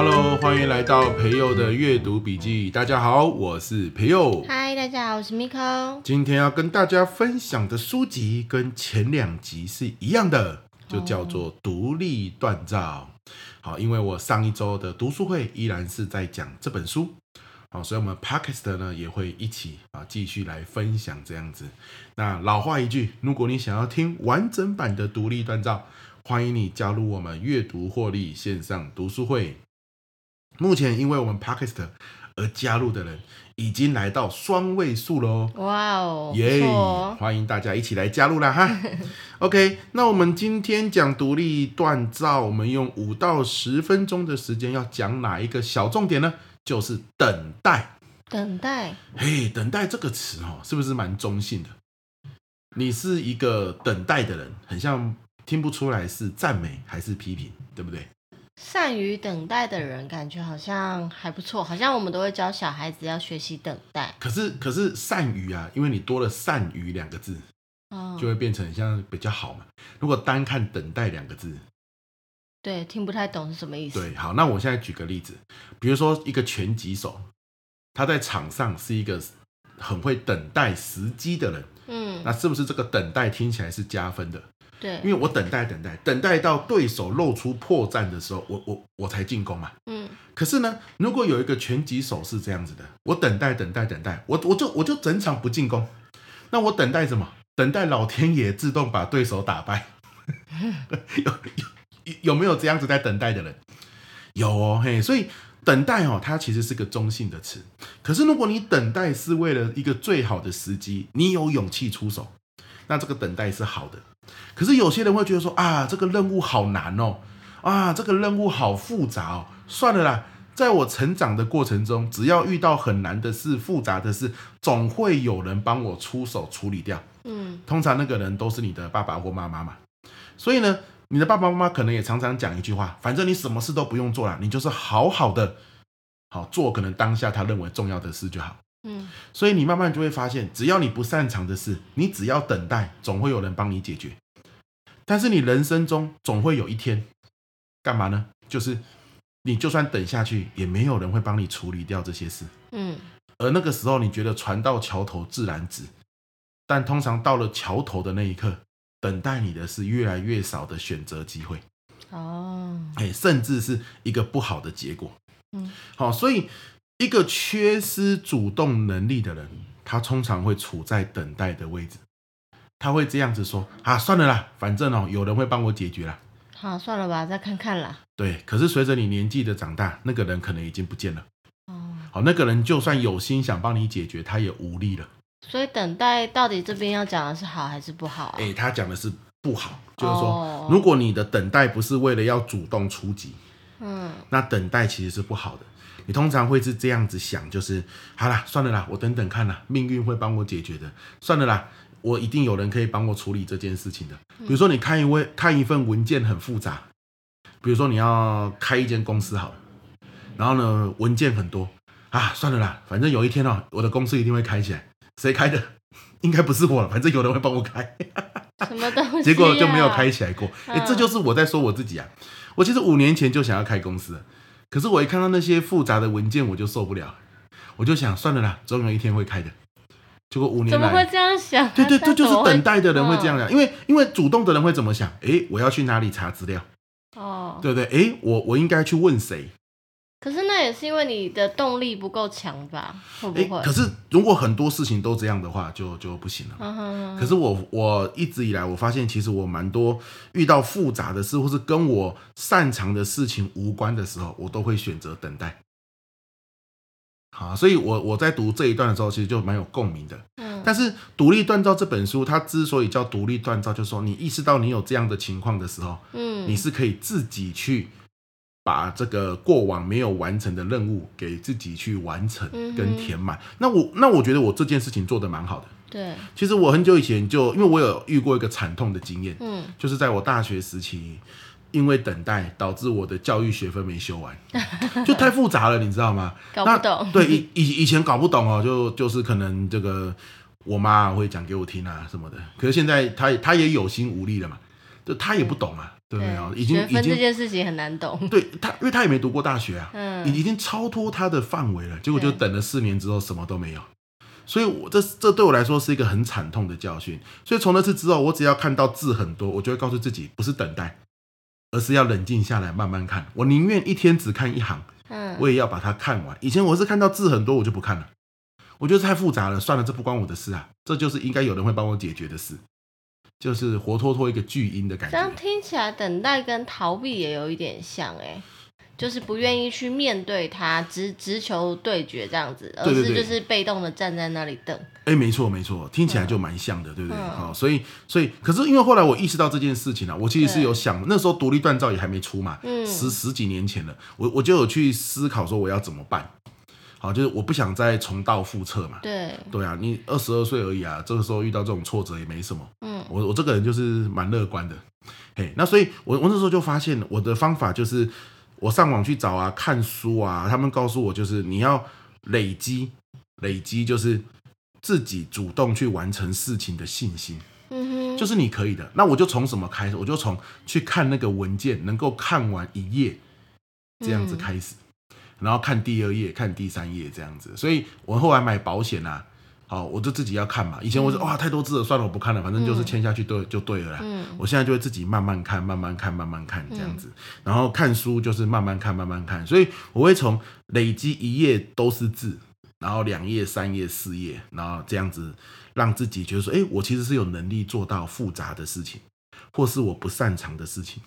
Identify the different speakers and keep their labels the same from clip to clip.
Speaker 1: Hello，欢迎来到培佑的阅读笔记。大家好，我是培佑。
Speaker 2: 嗨，大家好，我是 Miko。
Speaker 1: 今天要跟大家分享的书籍跟前两集是一样的，就叫做《独立锻造》。好，因为我上一周的读书会依然是在讲这本书，好，所以我们 Podcast 呢也会一起啊继续来分享这样子。那老话一句，如果你想要听完整版的《独立锻造》，欢迎你加入我们阅读获利线上读书会。目前因为我们 p a k i s t 而加入的人已经来到双位数喽！
Speaker 2: 哇哦，
Speaker 1: 耶！欢迎大家一起来加入啦哈。OK，那我们今天讲独立锻造，我们用五到十分钟的时间要讲哪一个小重点呢？就是等待。
Speaker 2: 等待。
Speaker 1: 嘿，等待这个词哦，是不是蛮中性的？你是一个等待的人，很像听不出来是赞美还是批评，对不对？
Speaker 2: 善于等待的人，感觉好像还不错，好像我们都会教小孩子要学习等待。
Speaker 1: 可是，可是善于啊，因为你多了“善于”两个字，就会变成像比较好嘛。如果单看“等待”两个字，
Speaker 2: 对，听不太懂是什么意思。
Speaker 1: 对，好，那我现在举个例子，比如说一个拳击手，他在场上是一个很会等待时机的人，嗯，那是不是这个等待听起来是加分的？
Speaker 2: 对，
Speaker 1: 因为我等待等待等待到对手露出破绽的时候，我我我才进攻嘛。嗯。可是呢，如果有一个拳击手是这样子的，我等待等待等待，我我就我就整场不进攻，那我等待什么？等待老天爷自动把对手打败。有有有没有这样子在等待的人？有哦，嘿，所以等待哦，它其实是个中性的词。可是如果你等待是为了一个最好的时机，你有勇气出手，那这个等待是好的。可是有些人会觉得说啊，这个任务好难哦，啊，这个任务好复杂哦，算了啦，在我成长的过程中，只要遇到很难的事、复杂的事，总会有人帮我出手处理掉。嗯，通常那个人都是你的爸爸或妈妈嘛。所以呢，你的爸爸妈妈可能也常常讲一句话，反正你什么事都不用做了，你就是好好的好做，可能当下他认为重要的事就好。嗯，所以你慢慢就会发现，只要你不擅长的事，你只要等待，总会有人帮你解决。但是你人生中总会有一天，干嘛呢？就是你就算等下去，也没有人会帮你处理掉这些事。嗯，而那个时候，你觉得船到桥头自然直，但通常到了桥头的那一刻，等待你的是越来越少的选择机会。哦，哎，甚至是一个不好的结果。嗯，好，所以。一个缺失主动能力的人，他通常会处在等待的位置。他会这样子说：“啊，算了啦，反正哦，有人会帮我解决啦。”
Speaker 2: 好，算了吧，再看看啦。
Speaker 1: 对，可是随着你年纪的长大，那个人可能已经不见了。哦，好，那个人就算有心想帮你解决，他也无力了。
Speaker 2: 所以等待到底这边要讲的是好还是不好啊？
Speaker 1: 哎，他讲的是不好，就是说，如果你的等待不是为了要主动出击，嗯，那等待其实是不好的。你通常会是这样子想，就是好啦，算了啦，我等等看啦，命运会帮我解决的。算了啦，我一定有人可以帮我处理这件事情的。比如说，你看一位看一份文件很复杂，比如说你要开一间公司好了，然后呢，文件很多啊，算了啦，反正有一天哦，我的公司一定会开起来。谁开的？应该不是我了，反正有人会帮我开。
Speaker 2: 什么东西啊？
Speaker 1: 结果就没有开起来过。哎，这就是我在说我自己啊。我其实五年前就想要开公司。可是我一看到那些复杂的文件，我就受不了，我就想算了啦，总有一天会开的。结果五年来，
Speaker 2: 怎么会这样想？
Speaker 1: 对对，这就是等待的人会这样想，因为因为主动的人会怎么想？诶，我要去哪里查资料？哦，对不对？诶，我我应该去问谁？
Speaker 2: 可是那也是因为你的动力不够强吧？会不会？
Speaker 1: 可是如果很多事情都这样的话，就就不行了。Uh huh. 可是我我一直以来，我发现其实我蛮多遇到复杂的事，或是跟我擅长的事情无关的时候，我都会选择等待。好，所以我我在读这一段的时候，其实就蛮有共鸣的。嗯。但是《独立锻造》这本书，它之所以叫独立锻造，就是说你意识到你有这样的情况的时候，嗯，你是可以自己去。把这个过往没有完成的任务给自己去完成跟填满。嗯、那我那我觉得我这件事情做得蛮好的。
Speaker 2: 对，
Speaker 1: 其实我很久以前就因为我有遇过一个惨痛的经验，嗯，就是在我大学时期，因为等待导致我的教育学分没修完，就太复杂了，你知道吗？
Speaker 2: 搞不懂。
Speaker 1: 对，以以以前搞不懂哦，就就是可能这个我妈会讲给我听啊什么的。可是现在她她也有心无力了嘛，就她也不懂啊。对不对啊？已经
Speaker 2: 已经这件事情很难懂。
Speaker 1: 对她，因为她也没读过大学啊，
Speaker 2: 嗯，
Speaker 1: 已已经超脱她的范围了。结果就等了四年之后，什么都没有。所以我这这对我来说是一个很惨痛的教训。所以从那次之后，我只要看到字很多，我就会告诉自己，不是等待，而是要冷静下来慢慢看。我宁愿一天只看一行，嗯，我也要把它看完。以前我是看到字很多，我就不看了，我觉得太复杂了，算了，这不关我的事啊。这就是应该有人会帮我解决的事，就是活脱脱一个巨婴的感觉。
Speaker 2: 这样听起来，等待跟逃避也有一点像哎。就是不愿意去面对他，直直球对决这样子，而是就是被动的站在那里等。
Speaker 1: 哎、欸，没错没错，听起来就蛮像的，嗯、对不对？好、嗯，所以所以，可是因为后来我意识到这件事情啊，我其实是有想，那时候独立锻造也还没出嘛，嗯、十十几年前了，我我就有去思考说我要怎么办。好，就是我不想再重蹈覆辙嘛。
Speaker 2: 对
Speaker 1: 对啊，你二十二岁而已啊，这个时候遇到这种挫折也没什么。嗯，我我这个人就是蛮乐观的。嘿，那所以我我那时候就发现我的方法就是。我上网去找啊，看书啊，他们告诉我，就是你要累积，累积就是自己主动去完成事情的信心，嗯哼，就是你可以的。那我就从什么开始？我就从去看那个文件，能够看完一页这样子开始，然后看第二页，看第三页这样子。所以我后来买保险啊。好，我就自己要看嘛。以前我说、嗯、哇，太多字了，算了，我不看了，反正就是签下去对就对了啦。嗯，我现在就会自己慢慢看，慢慢看，慢慢看这样子。然后看书就是慢慢看，慢慢看。所以我会从累积一页都是字，然后两页、三页、四页，然后这样子让自己觉得说，哎，我其实是有能力做到复杂的事情，或是我不擅长的事情。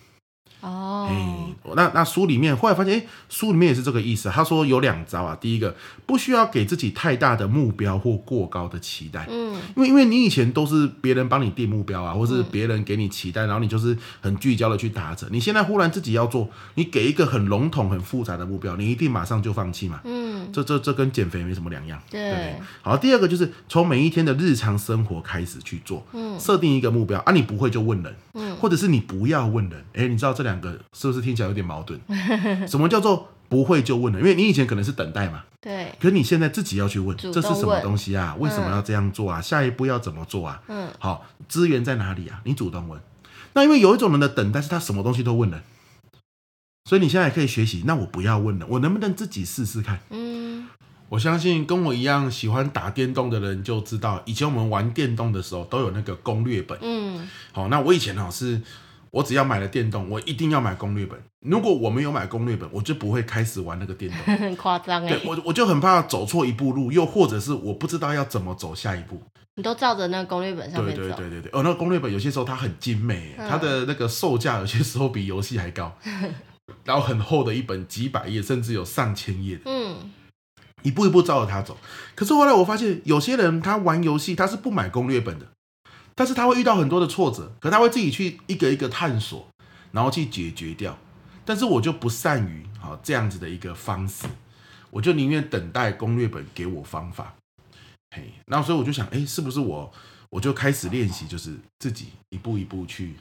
Speaker 1: 哦，哎，那那书里面后来发现，哎，书里面也是这个意思。他说有两招啊，第一个不需要给自己太大的目标或过高的期待，嗯，因为因为你以前都是别人帮你定目标啊，或是别人给你期待，然后你就是很聚焦的去达成。你现在忽然自己要做，你给一个很笼统、很复杂的目标，你一定马上就放弃嘛，嗯，这这这跟减肥没什么两样，对，对。好，第二个就是从每一天的日常生活开始去做，嗯，设定一个目标啊，你不会就问人，嗯，或者是你不要问人，哎，你知道这两。两个是不是听起来有点矛盾？什么叫做不会就问了？因为你以前可能是等待嘛，对。可是你现在自己要去问，这是什么东西啊？为什么要这样做啊？下一步要怎么做啊？嗯，好，资源在哪里啊？你主动问。那因为有一种人的等待是他什么东西都问了，所以你现在也可以学习。那我不要问了，我能不能自己试试看？嗯，我相信跟我一样喜欢打电动的人就知道，以前我们玩电动的时候都有那个攻略本。嗯，好，那我以前呢是。我只要买了电动，我一定要买攻略本。如果我没有买攻略本，我就不会开始玩那个电动。
Speaker 2: 很夸张哎！
Speaker 1: 对，我我就很怕走错一步路，又或者是我不知道要怎么走下一步。
Speaker 2: 你都照着那个攻略本上面走。
Speaker 1: 对对对对对。哦，那个攻略本有些时候它很精美，嗯、它的那个售价有些时候比游戏还高。然后很厚的一本，几百页，甚至有上千页。嗯。一步一步照着它走。可是后来我发现，有些人他玩游戏他是不买攻略本的。但是他会遇到很多的挫折，可他会自己去一个一个探索，然后去解决掉。但是我就不善于好这样子的一个方式，我就宁愿等待攻略本给我方法。嘿，然后所以我就想，哎，是不是我我就开始练习，就是自己一步一步去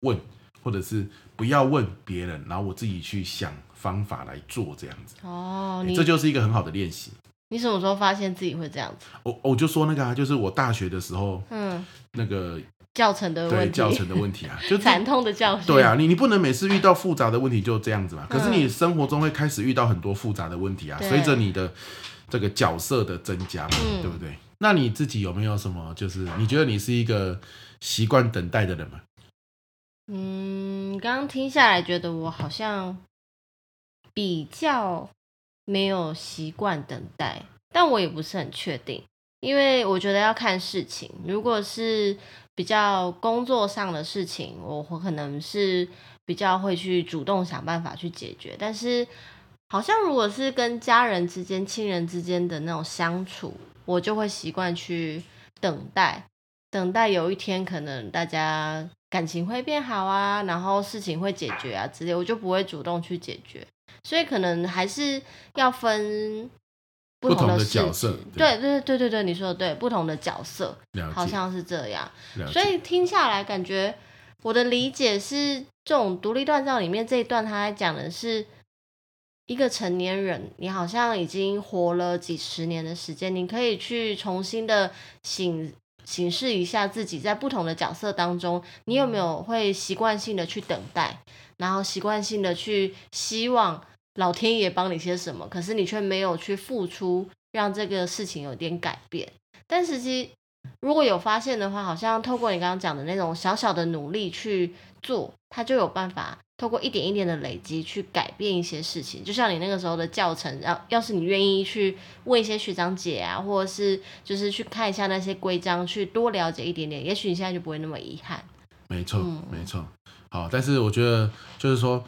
Speaker 1: 问，或者是不要问别人，然后我自己去想方法来做这样子。哦，这就是一个很好的练习。
Speaker 2: 你什么时候发现自己会这样子？
Speaker 1: 我我就说那个啊，就是我大学的时候，嗯，那个
Speaker 2: 教程的问题，
Speaker 1: 对教程的问题啊，就
Speaker 2: 惨痛的教训。
Speaker 1: 对啊，你你不能每次遇到复杂的问题就这样子嘛。可是你生活中会开始遇到很多复杂的问题啊，随着你的这个角色的增加嘛，对不对？那你自己有没有什么？就是你觉得你是一个习惯等待的人吗？
Speaker 2: 嗯，刚刚听下来，觉得我好像比较。没有习惯等待，但我也不是很确定，因为我觉得要看事情。如果是比较工作上的事情，我我可能是比较会去主动想办法去解决。但是，好像如果是跟家人之间、亲人之间的那种相处，我就会习惯去等待，等待有一天可能大家感情会变好啊，然后事情会解决啊之类，我就不会主动去解决。所以可能还是要分不同的，
Speaker 1: 的角色，
Speaker 2: 对对对对对，你说的对，不同的角色，好像是这样。所以听下来，感觉我的理解是，这种独立锻造里面这一段，他在讲的是一个成年人，你好像已经活了几十年的时间，你可以去重新的省审视一下自己在不同的角色当中，你有没有会习惯性的去等待，然后习惯性的去希望老天爷帮你些什么，可是你却没有去付出，让这个事情有点改变。但实际如果有发现的话，好像透过你刚刚讲的那种小小的努力去做，他就有办法。透过一点一点的累积去改变一些事情，就像你那个时候的教程，要要是你愿意去问一些学长姐啊，或者是就是去看一下那些规章，去多了解一点点，也许你现在就不会那么遗憾。
Speaker 1: 没错，嗯、没错。好，但是我觉得就是说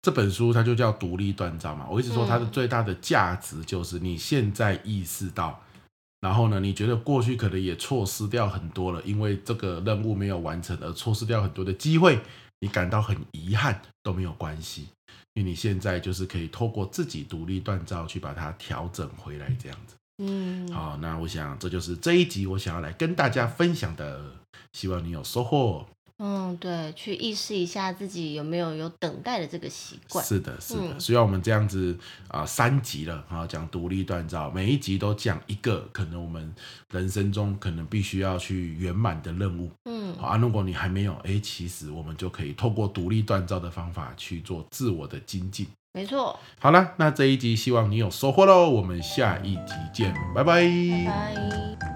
Speaker 1: 这本书它就叫独立锻造嘛，我一直说它的最大的价值就是你现在意识到，嗯、然后呢，你觉得过去可能也错失掉很多了，因为这个任务没有完成而错失掉很多的机会。你感到很遗憾都没有关系，因为你现在就是可以透过自己独立锻造去把它调整回来，这样子。嗯，好，那我想这就是这一集我想要来跟大家分享的，希望你有收获。
Speaker 2: 嗯，对，去意识一下自己有没有有等待的这个习惯。
Speaker 1: 是的，是的。虽然、嗯、我们这样子啊、呃，三集了啊，讲独立锻造，每一集都讲一个可能我们人生中可能必须要去圆满的任务。嗯，好啊，如果你还没有，哎，其实我们就可以透过独立锻造的方法去做自我的精进。
Speaker 2: 没错。
Speaker 1: 好了，那这一集希望你有收获喽，我们下一集见，拜拜。
Speaker 2: 拜拜。